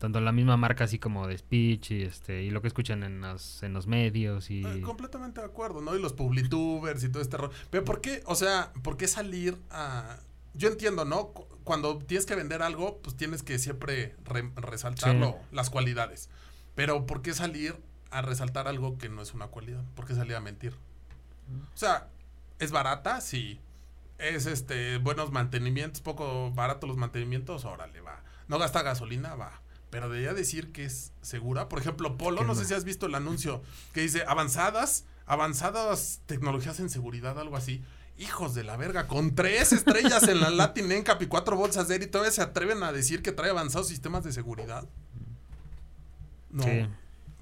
tanto la misma marca así como de speech y este y lo que escuchan en los, en los medios y Eh, completamente de acuerdo, ¿no? Y los publitubers y todo este rollo. Pero ¿por qué, o sea, por qué salir a... Yo entiendo, ¿no? Cu- Cuando tienes que vender algo, pues tienes que siempre re- resaltarlo, las cualidades. Pero ¿por qué salir a resaltar algo que no es una cualidad? ¿Por qué salir a mentir? O sea, ¿es barata? Sí. ¿Es este buenos mantenimientos? ¿Poco barato los mantenimientos? Órale, va. ¿No gasta gasolina? Va. Pero debería decir que es segura. Por ejemplo, Polo, no, sé si has visto el anuncio que dice avanzadas, avanzadas tecnologías en seguridad, algo así. Hijos de la verga, con tres estrellas en la Latin NCAP y cuatro bolsas de aire y todavía se atreven a decir que trae avanzados sistemas de seguridad. No. Sí.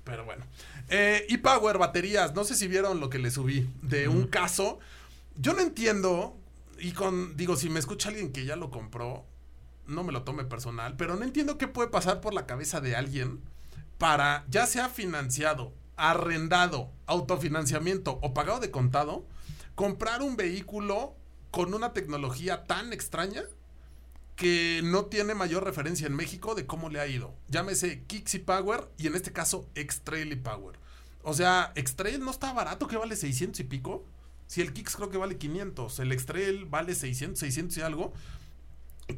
Pero bueno. Eh, y Power, baterías. No sé si vieron lo que le subí de un caso. Yo no entiendo. Y con, digo, si me escucha alguien que ya lo compró, no me lo tome personal, pero no entiendo qué puede pasar por la cabeza de alguien para, ya sea financiado, arrendado, autofinanciamiento o pagado de contado, comprar un vehículo con una tecnología tan extraña que no tiene mayor referencia en México de cómo le ha ido. Llámese y Power y en este caso X-Trail y Power. O sea, X-Trail no está barato, que vale 600 y pico. Si el Kicks creo que vale 500, el X-Trail vale 600, 600 y algo.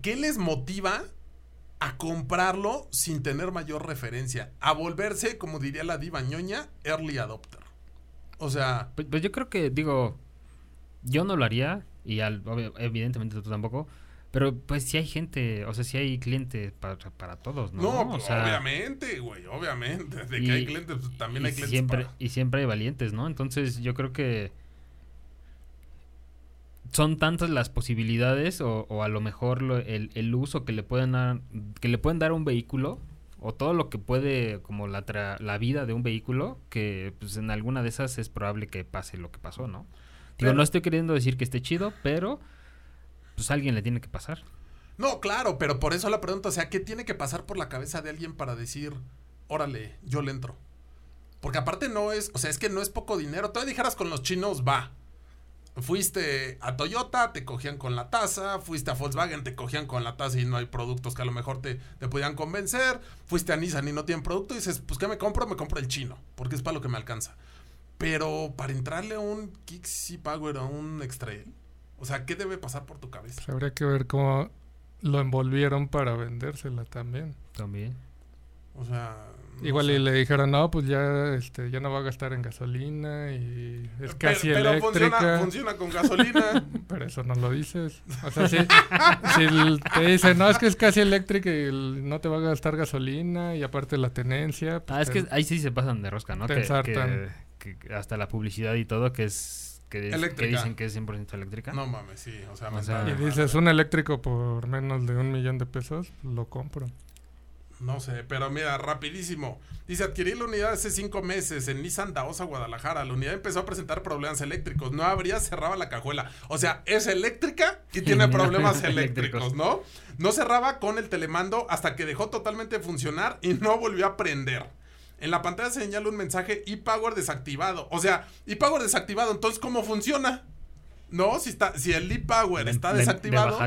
¿Qué les motiva a comprarlo sin tener mayor referencia? A volverse, como diría la diva ñoña, early adopter. O sea, Pues, pues yo creo que, digo, yo no lo haría, y al- evidentemente tú tampoco, pero pues si hay gente, o sea, si hay clientes para, para todos, ¿no? no, O sea, obviamente, güey, obviamente. De que y- hay clientes, pues, también hay clientes siempre, para- Y siempre hay valientes, ¿no? Entonces yo creo que son tantas las posibilidades o, o a lo mejor lo- el, el uso que le pueden dar, que le pueden dar a un vehículo o todo lo que puede como la, tra- la vida de un vehículo que pues en alguna de esas es probable que pase lo que pasó, ¿no? Digo, no estoy queriendo decir que esté chido, pero pues a alguien le tiene que pasar. No, claro, pero por eso la pregunta, o sea, ¿qué tiene que pasar por la cabeza de alguien para decir, órale, yo le entro? Porque aparte no es, o sea, es que no es poco dinero. Todavía dijeras con los chinos, va. Fuiste a Toyota, te cogían con la tasa. Fuiste a Volkswagen, te cogían con la tasa y no hay productos que a lo mejor te, te podían convencer. Fuiste a Nissan y no tienen producto y dices, pues ¿qué me compro? Me compro el chino, porque es para lo que me alcanza. Pero para entrarle a un Kixi Power o a un X-Trail, o sea, ¿qué debe pasar por tu cabeza? Pues habría que ver cómo lo envolvieron para vendérsela también. También. O sea. No Igual sé. y le dijeron, no, pues ya, este, ya no va a gastar en gasolina y es Pero- casi pero eléctrica. funciona, funciona con gasolina. Pero eso no lo dices. O sea, si, te dicen, no, es que es casi eléctrica y no te va a gastar gasolina y aparte la tenencia. pues Ah, es te- que ahí sí se pasan de rosca, ¿no? te Que, ensartan. que- que hasta la publicidad y todo que es que, es- que Eléctrica. dicen que es 100% eléctrica. No mames, sí. O sea, O me sea, Y dices, un eléctrico por menos de un millón de pesos, lo compro. No sé, pero mira, rapidísimo. Dice, adquirí la unidad hace cinco meses en Nissan Daosa, Guadalajara. La unidad empezó a presentar problemas eléctricos. No abría, cerraba la cajuela. O sea, es eléctrica y tiene problemas eléctricos, Eléctricos. ¿no? No cerraba con el telemando hasta que dejó totalmente de funcionar y no volvió a prender. En la pantalla señala un mensaje e-power desactivado. O sea, e-power desactivado. Entonces, ¿cómo funciona? No, si está, si el e-power De- está de- de desactivado.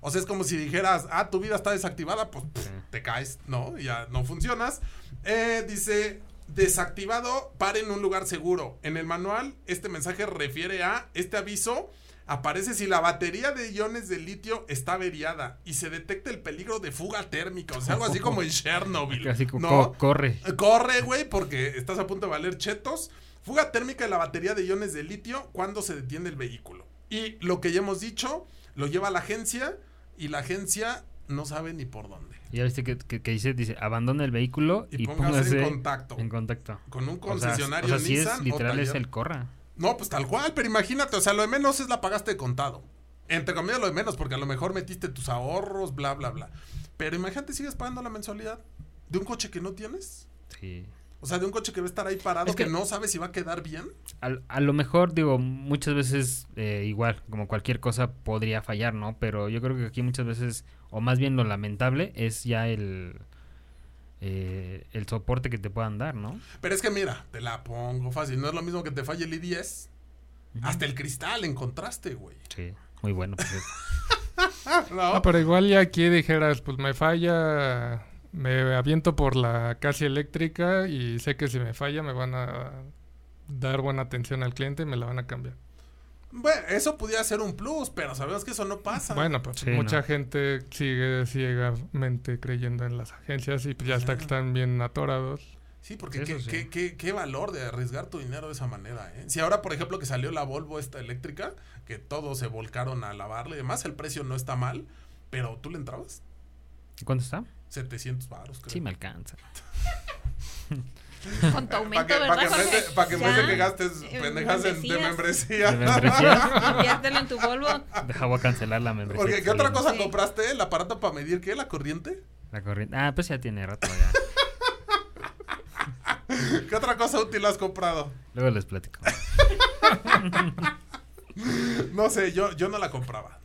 O sea, es como si dijeras, ah, tu vida está desactivada, pues pff, te caes, ¿no? Ya no funcionas. Eh, dice, desactivado, pare en un lugar seguro. En el manual, este mensaje refiere a este aviso. Aparece si la batería de iones de litio está averiada y se detecta el peligro de fuga térmica. O sea, algo así como en Chernobyl. Casi ¿no? co- corre. Corre, güey, porque estás a punto de valer chetos. Fuga térmica de la batería de iones de litio cuando se detiene el vehículo. Y lo que ya hemos dicho, lo lleva a la agencia y la agencia no sabe ni por dónde. Ya viste que, que- que dice, dice, abandone el vehículo Y y, póngase póngase, en contacto. En contacto. Con un O sea, concesionario o sea, sí Nissan es o literal es el corra. No, pues tal cual, pero imagínate, o sea, lo de menos es la pagaste de contado. Entre comillas lo de menos, porque a lo mejor metiste tus ahorros, bla, bla, bla. Pero imagínate, sigues pagando la mensualidad de un coche que no tienes. Sí. O sea, de un coche que va a estar ahí parado, Es que, que- no sabes si va a quedar bien. A lo mejor, digo, muchas veces eh, igual, como cualquier cosa podría fallar, ¿no? Pero yo creo que aquí muchas veces, o más bien lo lamentable, es ya el, eh, el soporte que te puedan dar, ¿no? Pero es que mira, te la pongo fácil. No es lo mismo que te falle el i10. Hasta el cristal encontraste, güey. Sí, muy bueno. pues, es- ¿No? Ah, pero igual ya aquí dijeras, pues me falla, me aviento por la casi eléctrica y sé que si me falla me van a dar buena atención al cliente y me la van a cambiar. Bueno, eso pudiera ser un plus, pero sabemos que eso no pasa. Bueno, pues Sí, mucha no. gente sigue ciegamente creyendo en las agencias y pues ya hasta que están bien atorados. Sí, porque qué, sí. qué- qué- qué valor de arriesgar tu dinero de esa manera, ¿eh? Si ahora, por ejemplo, que salió la Volvo esta eléctrica, que todos se volcaron a lavarle y demás, el precio no está mal, pero tú le entrabas. ¿Cuánto está? 700 baros, creo. Sí, me alcanza. Con tu Para aumento, que, ¿verdad, pa' que, en vez Jorge? de- pa' que en vez de que gastes en pendejas en- de membresía. ¿De membresía? En tu Volvo. Deja, voy a cancelar la membresía. Porque, que ¿qué otra cosa Sí. compraste? ¿El aparato para medir qué? ¿La corriente? La corriente. Ah, pues ya tiene rato ya. ¿Qué otra cosa útil has comprado? Luego les platico. No sé, yo, yo no la compraba.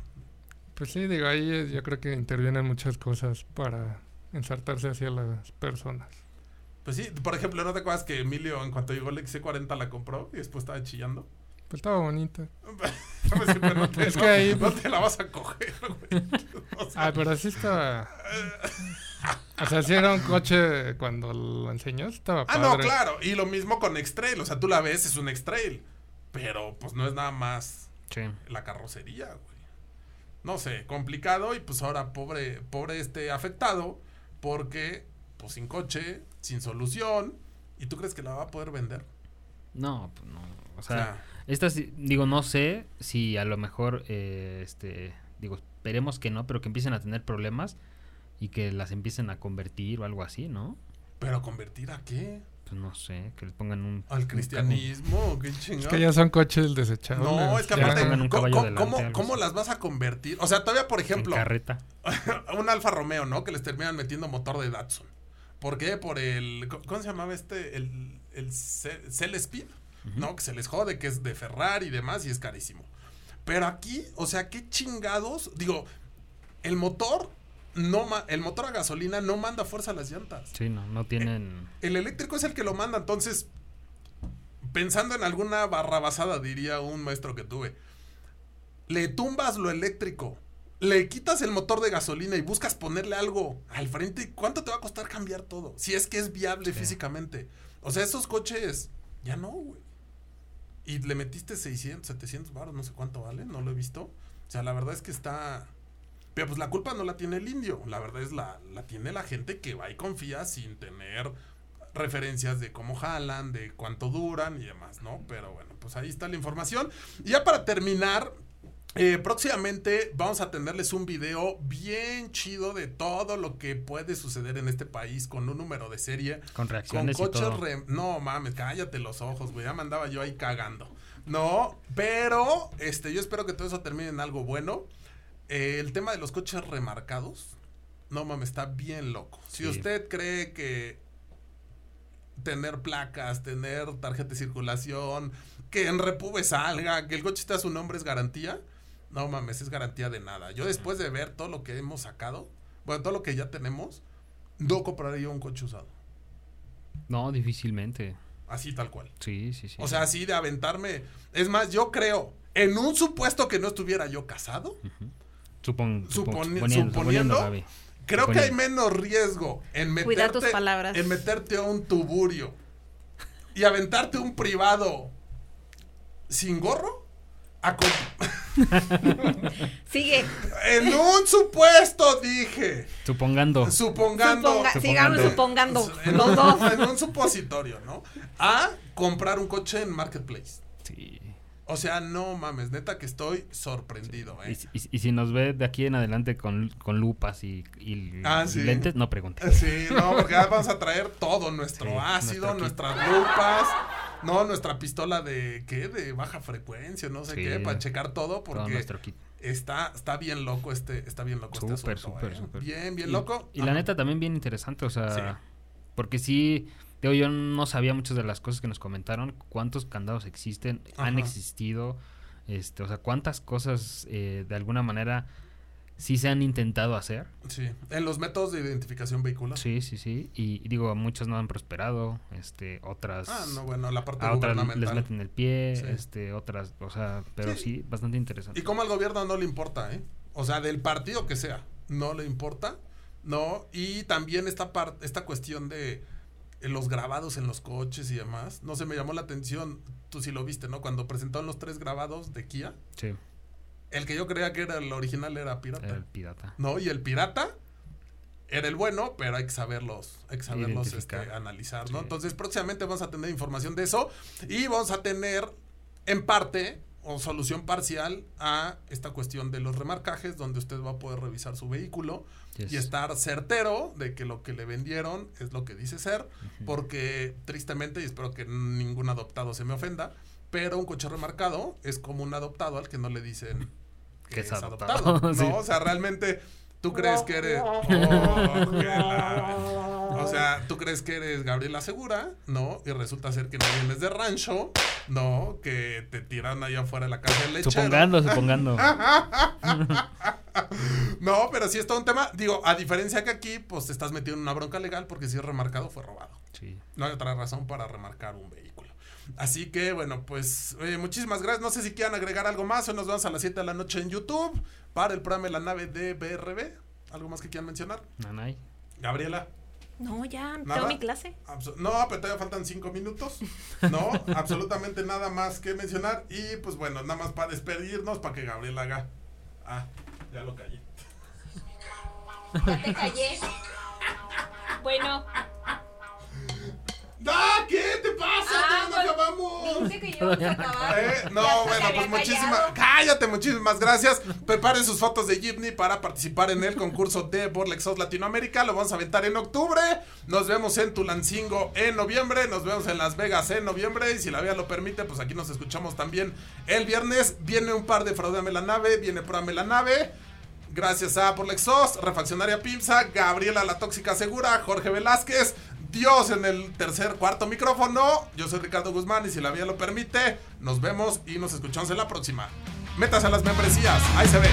Pues sí, digo, ahí eh, yo creo que intervienen muchas cosas para ensartarse hacia las personas. Pues sí, por ejemplo, ¿no te acuerdas que Emilio en cuanto llegó el XC40 la compró y después estaba chillando? Pues estaba bonita. Pues sí, no te, Es no- que ahí, no pues- te la vas a coger, güey. O sea, Ah, pero así estaba. O sea, si era un coche cuando lo enseñó, estaba Ah, padre. no, claro. Y lo mismo con X-Trail. O sea, tú la ves, es un X-Trail. Pero pues no es nada más Sí. la carrocería, güey. No sé, complicado. Y pues ahora pobre, pobre este afectado. Porque, pues sin coche, sin solución. ¿Y tú crees que la va a poder vender? No, pues no. O sea, estas, digo, no sé si a lo mejor, eh, este, digo, esperemos que no, pero que empiecen a tener problemas y que las empiecen a convertir o algo así, ¿no? ¿pero convertir a qué? Pues no sé, que les pongan un... ¿Al un cristianismo? ¿Qué Es chingado? que ya son coches desechables. No, es que aparte, ¿cómo, cómo- delante, cómo- algo cómo así. las vas a convertir? O sea, todavía, por En ejemplo, carreta. un Alfa Romeo, ¿no? Que les terminan metiendo motor de Datsun. ¿Por qué? Por el. ¿Cómo se llamaba este? El, el Ce- Cell Speed, ¿no? Que se les jode, que es de Ferrari y demás y es carísimo. Pero aquí, o sea, qué chingados. Digo, el motor. No el motor a gasolina no manda fuerza a las llantas. Sí, no, no tienen... El eléctrico es el que lo manda, entonces. Pensando en alguna barrabasada, diría un maestro que tuve. Le tumbas lo eléctrico. Le quitas el motor de gasolina y buscas ponerle algo al frente. ¿Cuánto te va a costar cambiar todo? Si es que es viable físicamente. O sea, esos coches. Ya no, güey. Y le metiste 600, 700 baros, no sé cuánto vale, no lo he visto. O sea, la verdad es que está. Pero pues la culpa no la tiene el indio. La verdad es la, la tiene la gente que va y confía sin tener referencias de cómo jalan, de cuánto duran y demás, ¿no? Pero bueno, pues ahí está la información. Y ya para terminar, eh, próximamente vamos a tenerles un video bien chido de todo lo que puede suceder en este país con un número de serie. Con Con reacciones y coches todo. rem- No mames, cállate los ojos, güey. Ya me andaba yo ahí cagando. No, pero este, yo espero que todo eso termine en algo bueno. Eh, el tema de los coches remarcados, no mames, está bien loco. Si Sí. usted cree que tener placas, tener tarjeta de circulación, que en Repube salga, que el coche esté a su nombre es garantía, no mames, es garantía de nada. Yo después de ver todo lo que hemos sacado, bueno, todo lo que ya tenemos, no compraría un coche usado. No, difícilmente. Así tal cual. Sí, sí, sí. O sea, así de aventarme. Es más, yo creo, en un supuesto que no estuviera yo casado, Supon- supon- suponi- suponiendo, suponiendo, Gaby. creo que hay menos riesgo en meterte, tus palabras. en meterte a un tuburio y aventarte un privado sin gorro. a Sigue. en un supuesto, dije. Supongando. Supongando. Suponga- sigamos supongando. En Los un, dos. en un supositorio, ¿no? A comprar un coche en Marketplace. Sí. O sea, no mames, neta que estoy sorprendido, ¿eh? y- y si nos ve de aquí en adelante con, con lupas y, y- Ah, sí. lentes, no pregunte. Sí, no, porque vamos a traer todo, nuestro Sí, ácido, nuestro nuestras lupas, no, nuestra pistola de, ¿qué? De baja frecuencia, no sé Sí. qué, para checar todo, Todo porque nuestro kit. está, está bien loco este, está bien loco este asunto, súper, ¿eh? súper. Bien, bien loco. Y la neta también bien interesante, o sea, porque sí, yo no sabía muchas de las cosas que nos comentaron, cuántos candados existen, han existido, este, o sea, cuántas cosas eh, de alguna manera sí se han intentado hacer. Sí, en los métodos de identificación vehicular. Sí, sí, sí, y, y digo, muchas no han prosperado, este, otras... Ah, no, bueno, la parte a otras les gubernamental. meten el pie, Sí. este, otras, o sea, pero Sí. sí, bastante interesante. Y como al gobierno no le importa, ¿eh? O sea, del partido que sea, no le importa, ¿no? Y también esta, par- esta cuestión de los grabados en los coches y demás, no se me llamó la atención, tú sí lo viste, ¿no? Cuando presentaron los tres grabados de Kia, Sí, el que yo creía que era el original era pirata, era el pirata. ¿no? Y el pirata era el bueno, pero hay que saberlos, hay que saberlos este, analizar, ¿no? Sí. Entonces, próximamente vamos a tener información de eso y vamos a tener, en parte, o solución parcial a esta cuestión de los remarcajes, donde usted va a poder revisar su vehículo Yes. y estar certero de que lo que le vendieron es lo que dice ser, porque tristemente, y espero que ningún adoptado se me ofenda, pero un coche remarcado es como un adoptado al que no le dicen que Que es es adoptado, adoptado, ¿no? sí. O sea, realmente tú crees que eres... Oh, la- o sea, tú crees que eres Gabriela Segura, ¿no? Y resulta ser que no vienes de rancho, ¿no? Que te tiran allá afuera de la casa del lechero. Supongando, supongando. no, pero sí es todo un tema. Digo, a diferencia que aquí, pues te estás metido en una bronca legal porque si es remarcado fue robado. Sí. No hay otra razón para remarcar un vehículo. Así que, bueno, pues eh, muchísimas gracias. No sé si quieran agregar algo más. Hoy nos vemos a las 7 de la noche en YouTube para el programa de la nave de BRB. ¿Algo más que quieran mencionar? Nanay. Gabriela. No, ya, ¿Nada? tengo mi clase. No, pero todavía faltan cinco minutos. No, absolutamente nada más que mencionar. Y pues bueno, nada más para despedirnos, para que Gabriel haga. Ah, ya lo callé. Ya te callé. Bueno. ¡Ah! ¿Qué te pasa? Ah, ¡Ya no pues, acabamos! Dijiste que íbamos a acabar. Eh, no, bueno, pues muchísimas. Cállate, muchísimas gracias. Preparen sus fotos de Jeepney para participar en el concurso de Borlexos Latinoamérica. Lo vamos a aventar en octubre. Nos vemos en Tulancingo en noviembre. Nos vemos en Las Vegas en noviembre. Y si la vida lo permite, pues aquí nos escuchamos también el viernes. Viene un par de Fraudame la nave. Viene Pruébame la nave. Gracias a Por Lexos, Refaccionaria Pimsa, Gabriela la Tóxica Segura, Jorge Velázquez, Dios en el tercer, cuarto micrófono. Yo soy Ricardo Guzmán y si la vida lo permite, nos vemos y nos escuchamos en la próxima. Métase a las membresías, ahí se ve.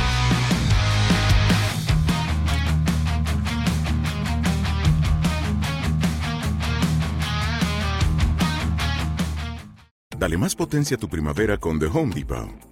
Dale más potencia a tu primavera con The Home Depot.